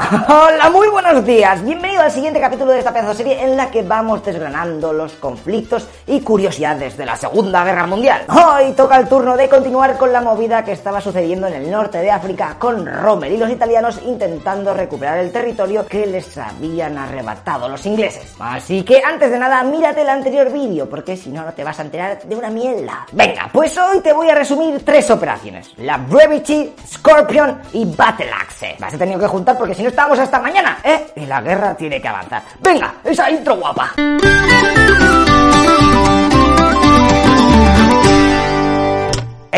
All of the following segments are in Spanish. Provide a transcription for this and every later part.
Hola, muy buenos días. Bienvenido al siguiente capítulo de esta pedazo serie en la que vamos desgranando los conflictos y curiosidades de la Segunda Guerra Mundial. Hoy toca el turno de continuar con la movida que estaba sucediendo en el norte de África con Rommel y los italianos intentando recuperar el territorio que les habían arrebatado los ingleses. Así que antes de nada, mírate el anterior vídeo porque si no no te vas a enterar de una mierda. Venga, pues hoy te voy a resumir tres operaciones: la Brevity, Scorpion y Battle Axe. Las he tenido que juntar porque si no estamos hasta mañana, ¿eh? Y la guerra tiene que avanzar. Venga, esa intro guapa.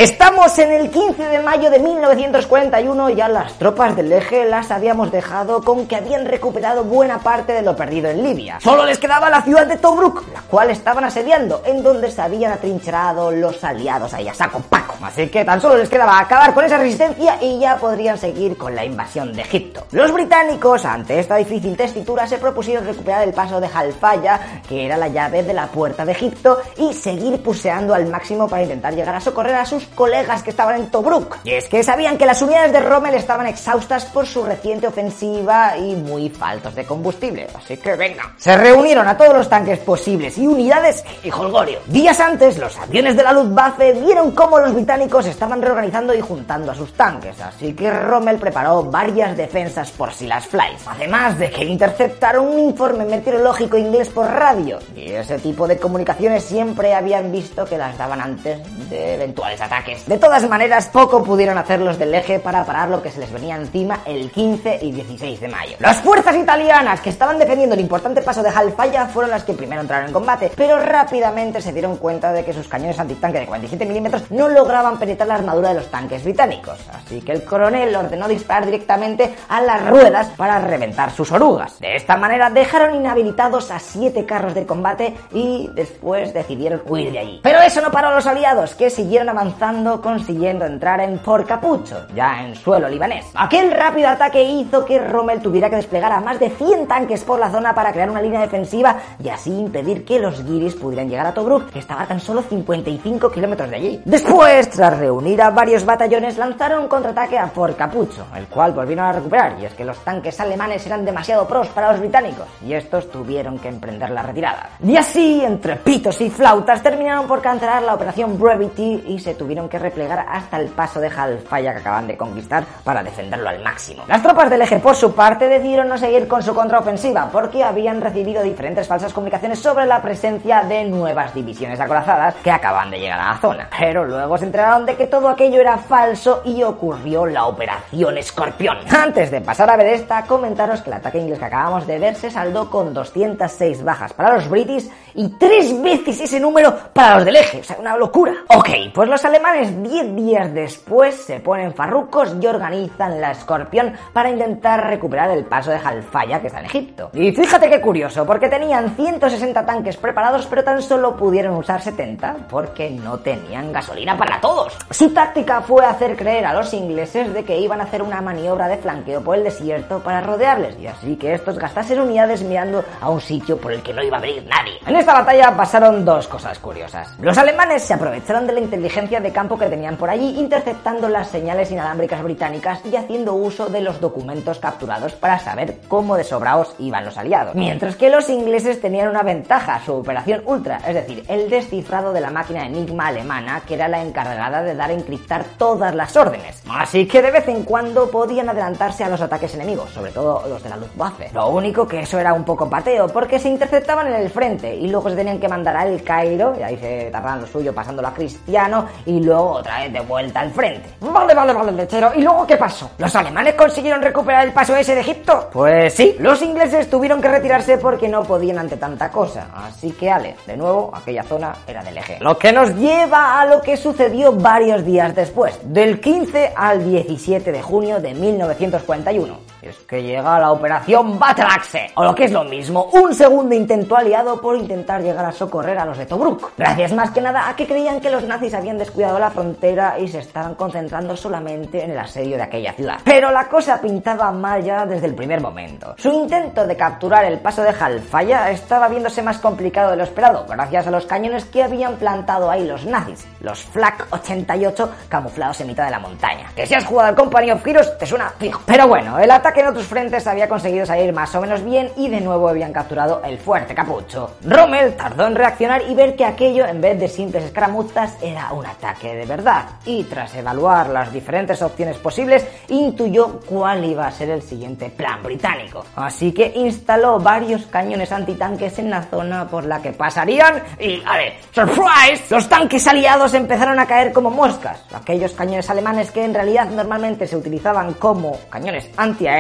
Estamos en el 15 de mayo de 1941 y ya las tropas del eje las habíamos dejado con que habían recuperado buena parte de lo perdido en Libia. Solo les quedaba la ciudad de Tobruk, la cual estaban asediando, en donde se habían atrincherado los aliados ahí a saco paco. Así que tan solo les quedaba acabar con esa resistencia y ya podrían seguir con la invasión de Egipto. Los británicos, ante esta difícil testitura, se propusieron recuperar el paso de Jalfaya, que era la llave de la puerta de Egipto, y seguir puseando al máximo para intentar llegar a socorrer a sus colegas que estaban en Tobruk. Y es que sabían que las unidades de Rommel estaban exhaustas por su reciente ofensiva y muy faltos de combustible. Así que venga. Se reunieron a todos los tanques posibles y unidades y holgorio. Días antes, los aviones de la Luftwaffe vieron cómo los británicos estaban reorganizando y juntando a sus tanques. Así que Rommel preparó varias defensas por si las flies. Además de que interceptaron un informe meteorológico inglés por radio. Y ese tipo de comunicaciones siempre habían visto que las daban antes de eventuales ataques. De todas maneras, poco pudieron hacer los del eje para parar lo que se les venía encima el 15 y 16 de mayo. Las fuerzas italianas que estaban defendiendo el importante paso de Jalfaya fueron las que primero entraron en combate, pero rápidamente se dieron cuenta de que sus cañones antitanque de 47 milímetros no lograban penetrar la armadura de los tanques británicos. Así que el coronel ordenó disparar directamente a las ruedas para reventar sus orugas. De esta manera dejaron inhabilitados a siete carros de combate y después decidieron huir de allí. Pero eso no paró a los aliados, que siguieron avanzando consiguiendo entrar en Fort Capucho, ya en suelo libanés. Aquel rápido ataque hizo que Rommel tuviera que desplegar a más de 100 tanques por la zona para crear una línea defensiva y así impedir que los guiris pudieran llegar a Tobruk, que estaba tan solo 55 kilómetros de allí. Después, tras reunir a varios batallones, lanzaron un contraataque a Fort Capucho, el cual volvieron a recuperar, y es que los tanques alemanes eran demasiado pros para los británicos, y estos tuvieron que emprender la retirada. Y así, entre pitos y flautas, terminaron por cancelar la operación Brevity y se tuvieron que replegar hasta el paso de Jalfaya que acaban de conquistar para defenderlo al máximo. Las tropas del eje, por su parte, decidieron no seguir con su contraofensiva porque habían recibido diferentes falsas comunicaciones sobre la presencia de nuevas divisiones acorazadas que acaban de llegar a la zona. Pero luego se enteraron de que todo aquello era falso y ocurrió la operación Escorpión. Antes de pasar a ver esta, comentaros que el ataque inglés que acabamos de ver se saldó con 206 bajas para los british y tres veces ese número para los del eje. O sea, una locura. Ok, pues los alemanes 10 días después se ponen farrucos y organizan la Escorpión para intentar recuperar el paso de Jalfaya que está en Egipto. Y fíjate qué curioso, porque tenían 160 tanques preparados, pero tan solo pudieron usar 70 porque no tenían gasolina para todos. Su táctica fue hacer creer a los ingleses de que iban a hacer una maniobra de flanqueo por el desierto para rodearles y así que estos gastasen unidades mirando a un sitio por el que no iba a venir nadie. En esta batalla pasaron dos cosas curiosas. Los alemanes se aprovecharon de la inteligencia de campo que tenían por allí, interceptando las señales inalámbricas británicas y haciendo uso de los documentos capturados para saber cómo de sobraos iban los aliados. Mientras que los ingleses tenían una ventaja, su operación Ultra, es decir, el descifrado de la máquina Enigma alemana, que era la encargada de dar a encriptar todas las órdenes. Así que de vez en cuando podían adelantarse a los ataques enemigos, sobre todo los de la Luftwaffe. Lo único que eso era un poco pateo, porque se interceptaban en el frente y luego se tenían que mandar a El Cairo, y ahí se tardaban lo suyo pasándolo a Cristiano, y luego otra vez de vuelta al frente. Vale, vale, vale, lechero. ¿Y luego qué pasó? ¿Los alemanes consiguieron recuperar el paso ese de Egipto? Pues sí, los ingleses tuvieron que retirarse porque no podían ante tanta cosa. Así que, Ale, de nuevo, aquella zona era del eje. Lo que nos lleva a lo que sucedió varios días después, del 15 al 17 de junio de 1941. Es que llega la operación Battle Axe, o lo que es lo mismo, un segundo intento aliado por intentar llegar a socorrer a los de Tobruk. Gracias más que nada a que creían que los nazis habían descuidado la frontera y se estaban concentrando solamente en el asedio de aquella ciudad. Pero la cosa pintaba mal ya desde el primer momento. Su intento de capturar el paso de Jalfaya estaba viéndose más complicado de lo esperado, gracias a los cañones que habían plantado ahí los nazis, los Flak 88 camuflados en mitad de la montaña. Que si has jugado al Company of Heroes te suena fijo. Pero bueno, el ataque ataque en otros frentes había conseguido salir más o menos bien y de nuevo habían capturado el fuerte capucho. Rommel tardó en reaccionar y ver que aquello, en vez de simples escaramuzas, era un ataque de verdad. Y tras evaluar las diferentes opciones posibles, intuyó cuál iba a ser el siguiente plan británico. Así que instaló varios cañones antitanques en la zona por la que pasarían y, a ver, ¡surprise! Los tanques aliados empezaron a caer como moscas. Aquellos cañones alemanes que en realidad normalmente se utilizaban como cañones antiaéreos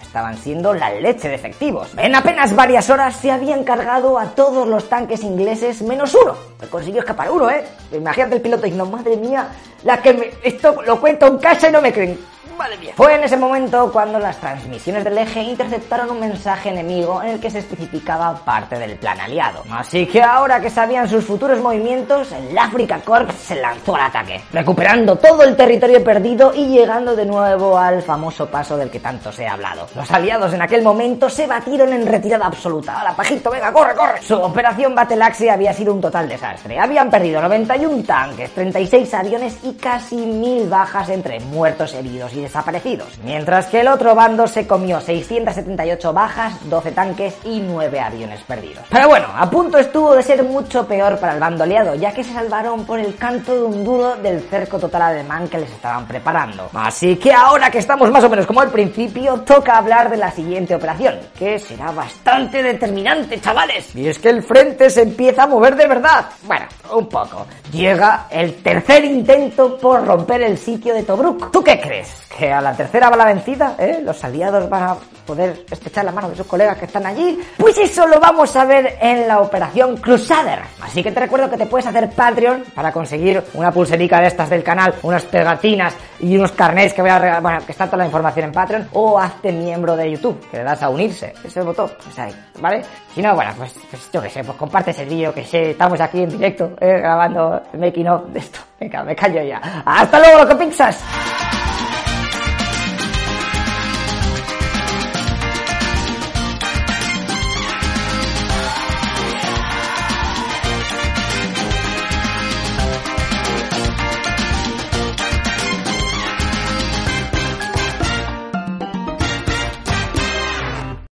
estaban siendo la leche de efectivos. En apenas varias horas se habían cargado a todos los tanques ingleses menos uno. Me consiguió escapar uno, ¿eh? Imagínate el piloto diciendo, madre mía, la que me... Esto lo cuento en casa y no me creen. Fue en ese momento cuando las transmisiones del eje interceptaron un mensaje enemigo en el que se especificaba parte del plan aliado. Así que ahora que sabían sus futuros movimientos, el Africa Corps se lanzó al ataque, recuperando todo el territorio perdido y llegando de nuevo al famoso paso del que tanto se ha hablado. Los aliados en aquel momento se batieron en retirada absoluta. ¡Hala, pajito, venga, corre, corre! Su operación Battle Axe había sido un total desastre. Habían perdido 91 tanques, 36 aviones y casi mil bajas entre muertos, heridos y desaparecidos, mientras que el otro bando se comió 678 bajas, 12 tanques y 9 aviones perdidos. Pero bueno, a punto estuvo de ser mucho peor para el bando aliado, ya que se salvaron por el canto de un duro del cerco total alemán que les estaban preparando. Así que ahora que estamos más o menos como al principio, toca hablar de la siguiente operación, que será bastante determinante, chavales. Y es que el frente se empieza a mover de verdad. Bueno, un poco. Llega el tercer intento por romper el sitio de Tobruk. ¿Tú qué crees? Que a la tercera va la vencida, ¿eh? los aliados van a poder estrechar la mano de sus colegas que están allí. Pues eso lo vamos a ver en la operación Crusader. Así que te recuerdo que te puedes hacer Patreon para conseguir una pulserica de estas del canal, unas pegatinas y unos carnets que voy a regalar, bueno, que está toda la información en Patreon, o hazte miembro de YouTube, que le das a unirse, ese botón, pues ahí, ¿vale? Si no, bueno, pues, pues yo qué sé, pues compartes el vídeo, que sé, estamos aquí en directo, ¿eh? grabando making of de esto. Venga, me callo ya. ¡Hasta luego, lo que piensas!